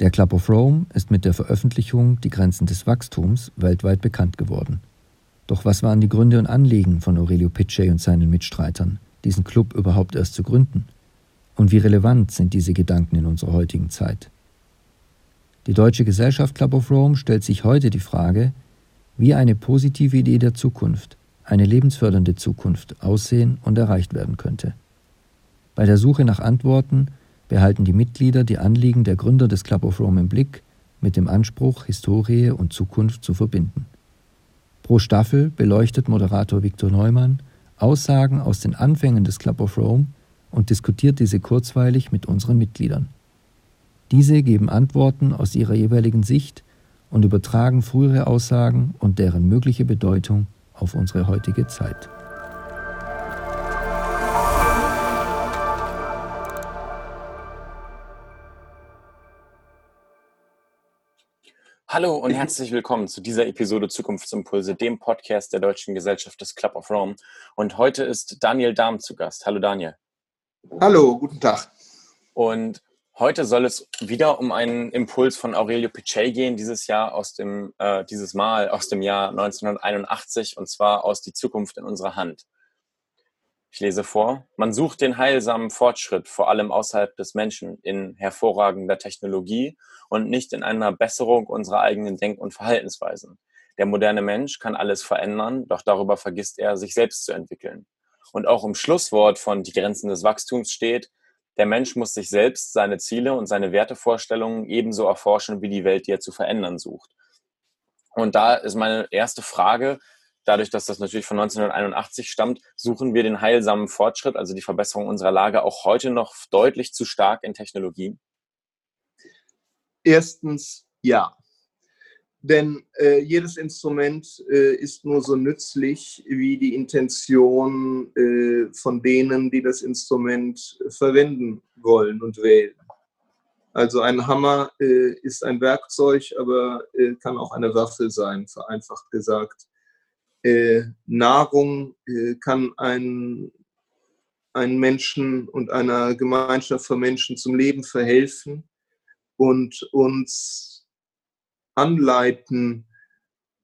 Der Club of Rome ist mit der Veröffentlichung Die Grenzen des Wachstums weltweit bekannt geworden. Doch was waren die Gründe und Anliegen von Aurelio Pichet und seinen Mitstreitern, diesen Club überhaupt erst zu gründen? Und wie relevant sind diese Gedanken in unserer heutigen Zeit? Die Deutsche Gesellschaft Club of Rome stellt sich heute die Frage, wie eine positive Idee der Zukunft, eine lebensfördernde Zukunft aussehen und erreicht werden könnte. Bei der Suche nach Antworten behalten die Mitglieder die Anliegen der Gründer des Club of Rome im Blick, mit dem Anspruch, Historie und Zukunft zu verbinden. Pro Staffel beleuchtet Moderator Viktor Neumann Aussagen aus den Anfängen des Club of Rome und diskutiert diese kurzweilig mit unseren Mitgliedern. Diese geben Antworten aus ihrer jeweiligen Sicht und übertragen frühere Aussagen und deren mögliche Bedeutung auf unsere heutige Zeit. Hallo und herzlich willkommen zu dieser Episode Zukunftsimpulse, dem Podcast der Deutschen Gesellschaft des Club of Rome. Und heute ist Daniel Dahm zu Gast. Hallo Daniel. Hallo, guten Tag. Und heute soll es wieder um einen Impuls von Aurelio Pichet gehen, dieses Jahr aus dem, äh, dieses Mal aus dem Jahr 1981 und zwar aus Die Zukunft in unserer Hand. Ich lese vor. Man sucht den heilsamen Fortschritt, vor allem außerhalb des Menschen, in hervorragender Technologie und nicht in einer Besserung unserer eigenen Denk- und Verhaltensweisen. Der moderne Mensch kann alles verändern, doch darüber vergisst er, sich selbst zu entwickeln. Und auch im Schlusswort von Die Grenzen des Wachstums steht, der Mensch muss sich selbst, seine Ziele und seine Wertevorstellungen ebenso erforschen wie die Welt, die er zu verändern sucht. Und da ist meine erste Frage, dadurch, dass das natürlich von 1981 stammt, suchen wir den heilsamen Fortschritt, also die Verbesserung unserer Lage, auch heute noch deutlich zu stark in Technologie? Erstens ja. Denn äh, jedes Instrument äh, ist nur so nützlich wie die Intention äh, von denen, die das Instrument verwenden wollen und wählen. Also ein Hammer äh, ist ein Werkzeug, aber äh, kann auch eine Waffe sein, vereinfacht gesagt äh, Nahrung äh, kann einen, einen Menschen und einer Gemeinschaft von Menschen zum Leben verhelfen und uns anleiten,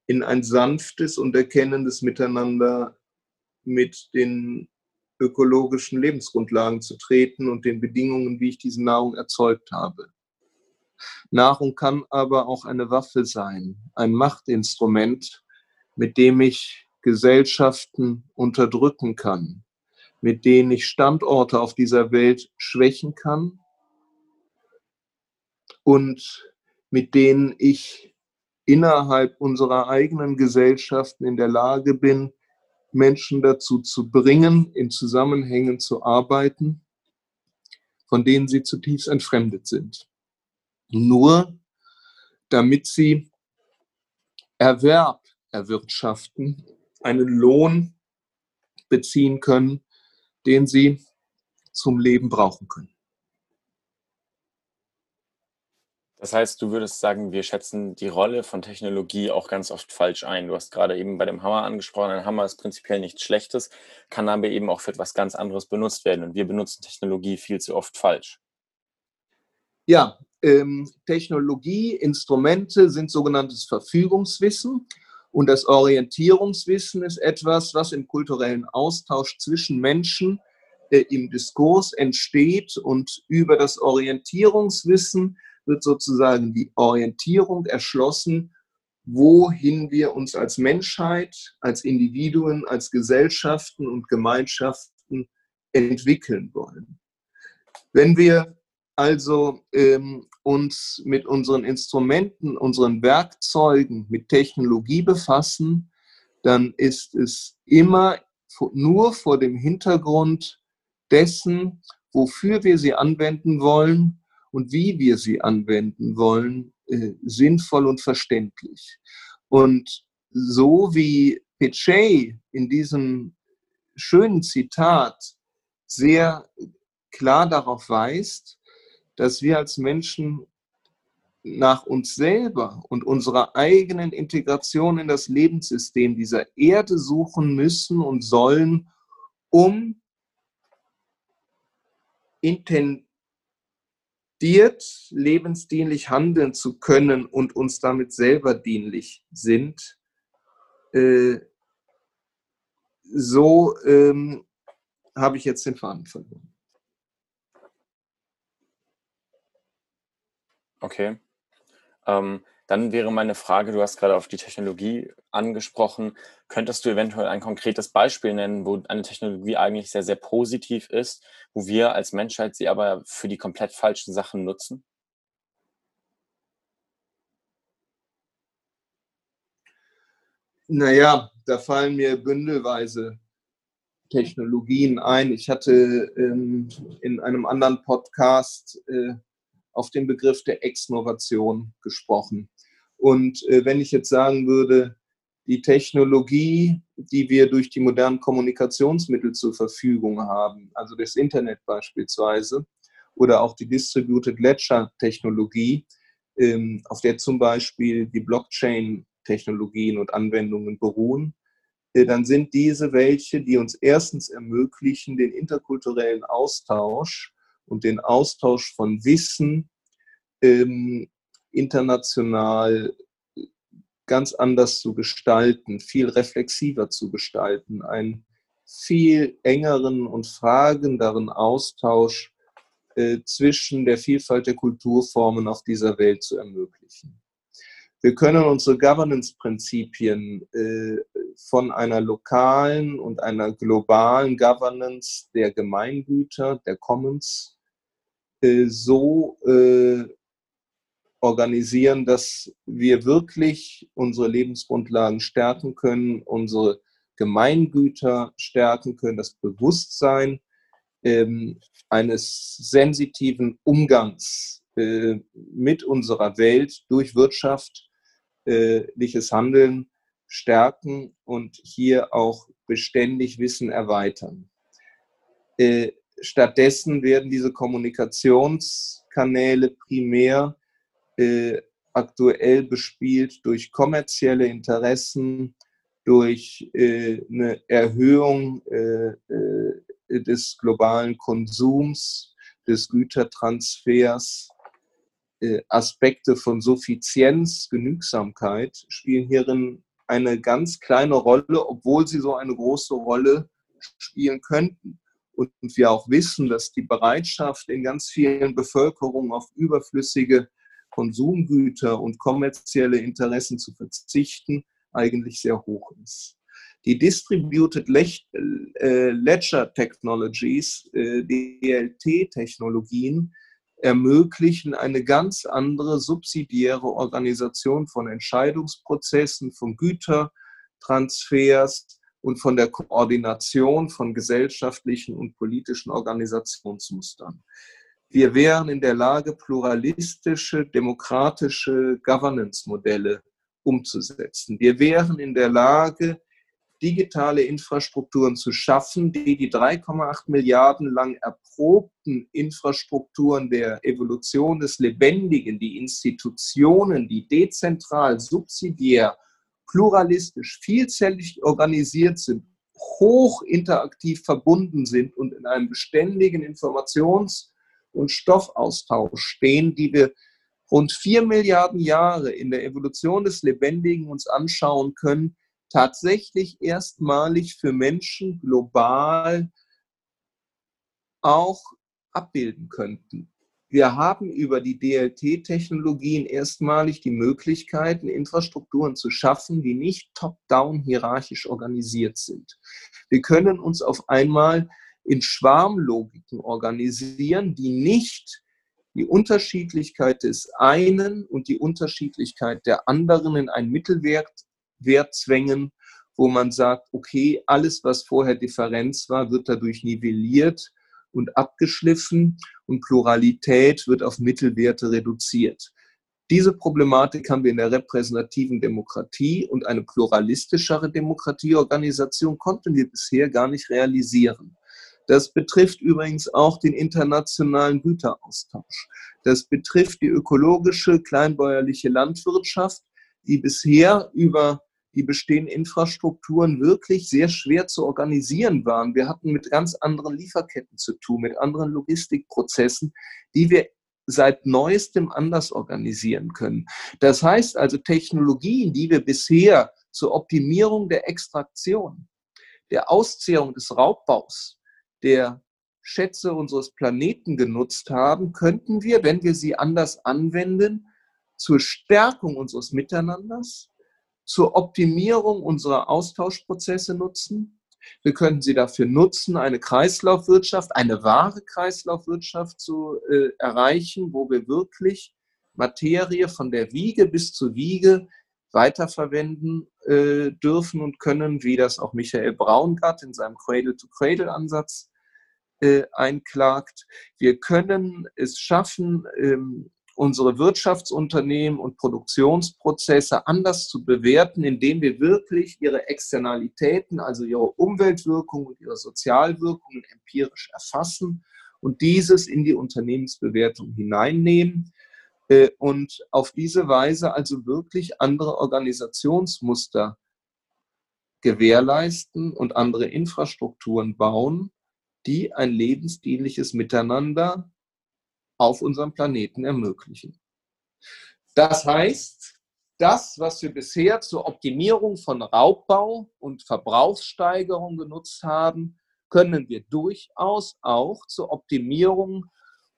in ein sanftes und erkennendes Miteinander mit den ökologischen Lebensgrundlagen zu treten und den Bedingungen, wie ich diese Nahrung erzeugt habe. Nahrung kann aber auch eine Waffe sein, ein Machtinstrument, mit dem ich Gesellschaften unterdrücken kann, mit denen ich Standorte auf dieser Welt schwächen kann und mit denen ich innerhalb unserer eigenen Gesellschaften in der Lage bin, Menschen dazu zu bringen, in Zusammenhängen zu arbeiten, von denen sie zutiefst entfremdet sind. Nur damit sie Erwerb erwirtschaften, einen Lohn beziehen können, den sie zum Leben brauchen können. Das heißt, du würdest sagen, wir schätzen die Rolle von Technologie auch ganz oft falsch ein. Du hast gerade eben bei dem Hammer angesprochen, ein Hammer ist prinzipiell nichts Schlechtes, kann aber eben auch für etwas ganz anderes benutzt werden. Und wir benutzen Technologie viel zu oft falsch. Ja, ähm, Technologie, Instrumente sind sogenanntes Verfügungswissen. Und das Orientierungswissen ist etwas, was im kulturellen Austausch zwischen Menschen äh, im Diskurs entsteht. Und über das Orientierungswissen wird sozusagen die Orientierung erschlossen, wohin wir uns als Menschheit, als Individuen, als Gesellschaften und Gemeinschaften entwickeln wollen. Wenn wir also ähm, uns mit unseren Instrumenten, unseren Werkzeugen, mit Technologie befassen, dann ist es immer nur vor dem Hintergrund dessen, wofür wir sie anwenden wollen und wie wir sie anwenden wollen, äh, sinnvoll und verständlich. Und so wie Pichet in diesem schönen Zitat sehr klar darauf weist, dass wir als Menschen nach uns selber und unserer eigenen Integration in das Lebenssystem dieser Erde suchen müssen und sollen, um akzeptiert, lebensdienlich handeln zu können und uns damit selber dienlich sind, äh, so ähm, habe ich jetzt den Faden verloren. Okay. Ähm, dann wäre meine Frage, du hast gerade auf die Technologie angesprochen. Könntest du eventuell ein konkretes Beispiel nennen, wo eine Technologie eigentlich sehr, sehr positiv ist, wo wir als Menschheit sie aber für die komplett falschen Sachen nutzen? Naja, da fallen mir bündelweise Technologien ein. Ich hatte ähm, in einem anderen Podcast äh, auf den Begriff der Exnovation gesprochen. Und äh, wenn ich jetzt sagen würde, die Technologie, die wir durch die modernen Kommunikationsmittel zur Verfügung haben, also das Internet beispielsweise, oder auch die Distributed Ledger Technologie, ähm, auf der zum Beispiel die Blockchain-Technologien und Anwendungen beruhen, äh, dann sind diese welche, die uns erstens ermöglichen, den interkulturellen Austausch und den Austausch von Wissen ähm, international ganz anders zu gestalten, viel reflexiver zu gestalten, einen viel engeren und fragenderen Austausch äh, zwischen der Vielfalt der Kulturformen auf dieser Welt zu ermöglichen. Wir können unsere Governance-Prinzipien äh, von einer lokalen und einer globalen Governance der Gemeingüter, der Commons, so äh, organisieren, dass wir wirklich unsere Lebensgrundlagen stärken können, unsere Gemeingüter stärken können, das Bewusstsein ähm, eines sensitiven Umgangs äh, mit unserer Welt durch wirtschaftliches Handeln stärken und hier auch beständig Wissen erweitern. Äh, stattdessen werden diese Kommunikationskanäle primär äh, aktuell bespielt durch kommerzielle Interessen, durch äh, eine Erhöhung äh, äh, des globalen Konsums, des Gütertransfers. Äh, Aspekte von Suffizienz, Genügsamkeit spielen hierin eine ganz kleine Rolle, obwohl sie so eine große Rolle spielen könnten. Und wir auch wissen, dass die Bereitschaft in ganz vielen Bevölkerungen auf überflüssige Konsumgüter und kommerzielle Interessen zu verzichten, eigentlich sehr hoch ist. Die Distributed äh, Ledger Technologies, äh, DLT-Technologien, ermöglichen eine ganz andere subsidiäre Organisation von Entscheidungsprozessen, von Gütertransfers und von der Koordination von gesellschaftlichen und politischen Organisationsmustern wir wären in der Lage, pluralistische, demokratische Governance-Modelle umzusetzen. Wir wären in der Lage, digitale Infrastrukturen zu schaffen, die die 3,8 Milliarden lang erprobten Infrastrukturen der Evolution des Lebendigen, die Institutionen, die dezentral, subsidiär, pluralistisch, vielzählig organisiert sind, hoch interaktiv verbunden sind und in einem beständigen Informations- und Stoffaustausch stehen, die wir rund vier Milliarden Jahre in der Evolution des Lebendigen uns anschauen können, tatsächlich erstmalig für Menschen global auch abbilden könnten. Wir haben über die DLT-Technologien erstmalig die Möglichkeiten, Infrastrukturen zu schaffen, die nicht top-down hierarchisch organisiert sind. Wir können uns auf einmal in Schwarmlogiken organisieren, die nicht die Unterschiedlichkeit des einen und die Unterschiedlichkeit der anderen in einen Mittelwert Wert zwängen, wo man sagt, okay, alles, was vorher Differenz war, wird dadurch nivelliert und abgeschliffen und Pluralität wird auf Mittelwerte reduziert. Diese Problematik haben wir in der repräsentativen Demokratie und eine pluralistischere Demokratieorganisation konnten wir bisher gar nicht realisieren. Das betrifft übrigens auch den internationalen Güteraustausch. Das betrifft die ökologische, kleinbäuerliche Landwirtschaft, die bisher über die bestehenden Infrastrukturen wirklich sehr schwer zu organisieren waren. Wir hatten mit ganz anderen Lieferketten zu tun, mit anderen Logistikprozessen, die wir seit neuestem anders organisieren können. Das heißt also Technologien, die wir bisher zur Optimierung der Extraktion, der Auszehrung des Raubbaus, der Schätze unseres Planeten genutzt haben, könnten wir, wenn wir sie anders anwenden, zur Stärkung unseres Miteinanders, zur Optimierung unserer Austauschprozesse nutzen. Wir könnten sie dafür nutzen, eine Kreislaufwirtschaft, eine wahre Kreislaufwirtschaft zu äh, erreichen, wo wir wirklich Materie von der Wiege bis zur Wiege weiterverwenden äh, dürfen und können, wie das auch Michael Braungart in seinem Cradle-to-Cradle-Ansatz äh, einklagt. Wir können es schaffen, ähm, unsere Wirtschaftsunternehmen und Produktionsprozesse anders zu bewerten, indem wir wirklich ihre Externalitäten, also ihre Umweltwirkungen und ihre Sozialwirkungen empirisch erfassen und dieses in die Unternehmensbewertung hineinnehmen äh, und auf diese Weise also wirklich andere Organisationsmuster gewährleisten und andere Infrastrukturen bauen, die ein lebensdienliches Miteinander auf unserem Planeten ermöglichen. Das heißt, das, was wir bisher zur Optimierung von Raubbau und Verbrauchssteigerung genutzt haben, können wir durchaus auch zur Optimierung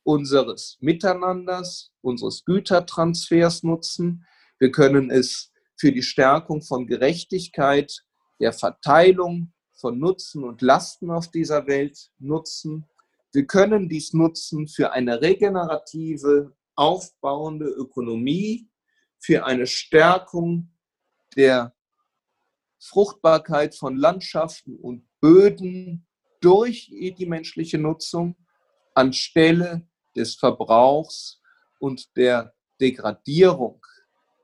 unseres Miteinanders, unseres Gütertransfers nutzen. Wir können es für die Stärkung von Gerechtigkeit, der Verteilung von Nutzen und Lasten auf dieser Welt nutzen. Wir können dies nutzen für eine regenerative, aufbauende Ökonomie, für eine Stärkung der Fruchtbarkeit von Landschaften und Böden durch die menschliche Nutzung anstelle des Verbrauchs und der Degradierung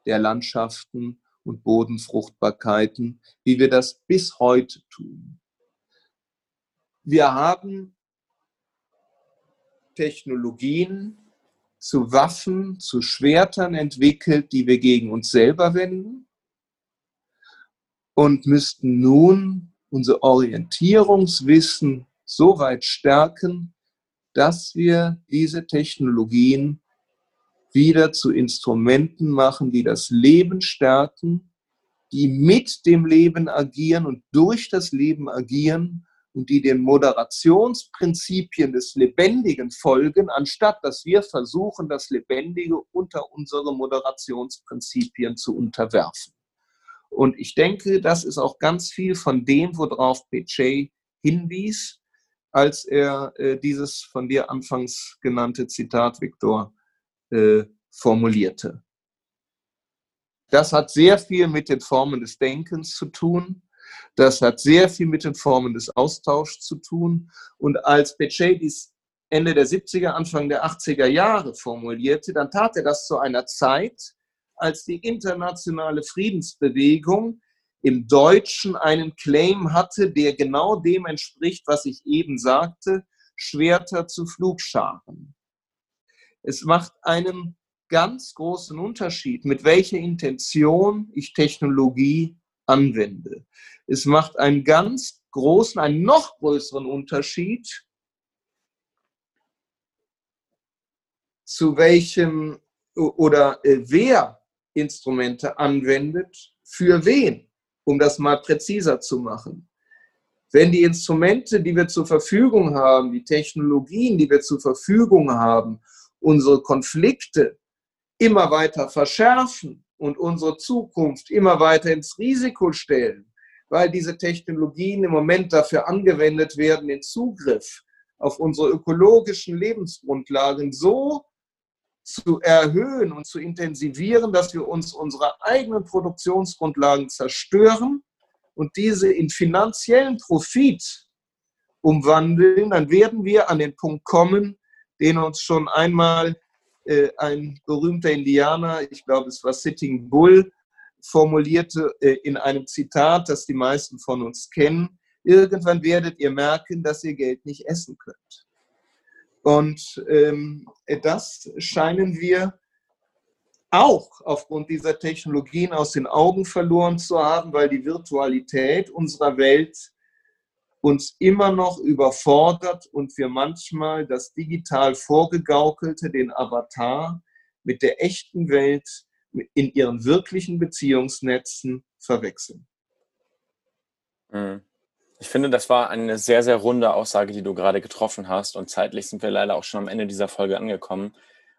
der Landschaften und Bodenfruchtbarkeiten, wie wir das bis heute tun. Wir haben Technologien zu Waffen, zu Schwertern entwickelt, die wir gegen uns selber wenden und müssten nun unser Orientierungswissen so weit stärken, dass wir diese Technologien wieder zu Instrumenten machen, die das Leben stärken, die mit dem Leben agieren und durch das Leben agieren und die den Moderationsprinzipien des Lebendigen folgen, anstatt dass wir versuchen, das Lebendige unter unsere Moderationsprinzipien zu unterwerfen. Und ich denke, das ist auch ganz viel von dem, worauf Pechet hinwies, als er äh, dieses von dir anfangs genannte Zitat, Viktor, äh, formulierte. Das hat sehr viel mit den Formen des Denkens zu tun. Das hat sehr viel mit den Formen des Austauschs zu tun. Und als Pechet dies Ende der 70er, Anfang der 80er Jahre formulierte, dann tat er das zu einer Zeit, als die internationale Friedensbewegung im Deutschen einen Claim hatte, der genau dem entspricht, was ich eben sagte, Schwerter zu Flugscharen. Es macht einen ganz großen Unterschied, mit welcher Intention ich Technologie anwende. Es macht einen ganz großen, einen noch größeren Unterschied, zu welchem oder äh, wer Instrumente anwendet, für wen, um das mal präziser zu machen. Wenn die Instrumente, die wir zur Verfügung haben, die Technologien, die wir zur Verfügung haben, unsere Konflikte immer weiter verschärfen und unsere Zukunft immer weiter ins Risiko stellen, weil diese Technologien im Moment dafür angewendet werden, den Zugriff auf unsere ökologischen Lebensgrundlagen so zu erhöhen und zu intensivieren, dass wir uns unsere eigenen Produktionsgrundlagen zerstören und diese in finanziellen Profit umwandeln, dann werden wir an den Punkt kommen, den uns schon einmal äh, ein berühmter Indianer, ich glaube es war Sitting Bull, formulierte äh, in einem Zitat, das die meisten von uns kennen, irgendwann werdet ihr merken, dass ihr Geld nicht essen könnt. Und ähm, das scheinen wir auch aufgrund dieser Technologien aus den Augen verloren zu haben, weil die Virtualität unserer Welt uns immer noch überfordert und wir manchmal das digital vorgegaukelte, den Avatar mit der echten Welt in ihren wirklichen Beziehungsnetzen verwechseln. Mhm. Ich finde, das war eine sehr, sehr runde Aussage, die du gerade getroffen hast. Und zeitlich sind wir leider auch schon am Ende dieser Folge angekommen.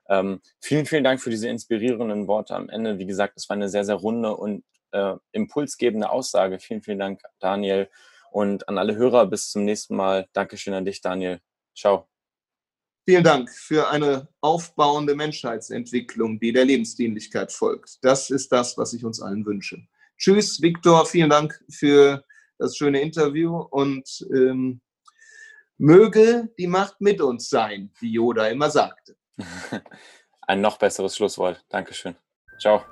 Ähm, vielen, vielen Dank für diese inspirierenden Worte am Ende. Wie gesagt, es war eine sehr, sehr runde und äh, impulsgebende Aussage. Vielen, vielen Dank, Daniel. Und an alle Hörer, bis zum nächsten Mal. Dankeschön an dich, Daniel. Ciao. Vielen Dank für eine aufbauende Menschheitsentwicklung, die der Lebensdienlichkeit folgt. Das ist das, was ich uns allen wünsche. Tschüss, Viktor. Vielen Dank für das schöne Interview und ähm, möge die Macht mit uns sein, wie Yoda immer sagte. Ein noch besseres Schlusswort. Dankeschön. Ciao.